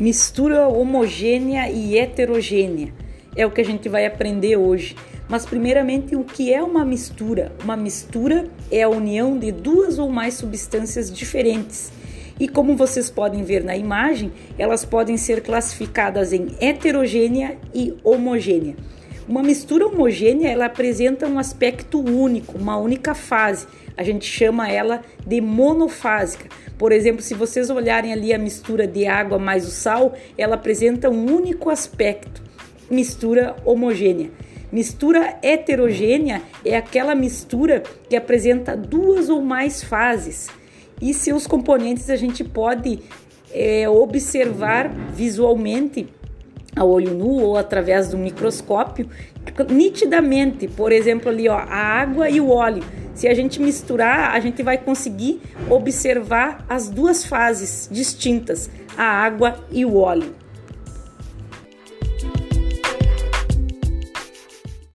Mistura homogênea e heterogênea é o que a gente vai aprender hoje. Mas, primeiramente, o que é uma mistura? Uma mistura é a união de duas ou mais substâncias diferentes. E como vocês podem ver na imagem, elas podem ser classificadas em heterogênea e homogênea. Uma mistura homogênea ela apresenta um aspecto único, uma única fase. A gente chama ela de monofásica. Por exemplo, se vocês olharem ali a mistura de água mais o sal, ela apresenta um único aspecto, mistura homogênea. Mistura heterogênea é aquela mistura que apresenta duas ou mais fases e seus componentes a gente pode é, observar visualmente a olho nu ou através do microscópio nitidamente, por exemplo ali ó, a água e o óleo. Se a gente misturar, a gente vai conseguir observar as duas fases distintas, a água e o óleo.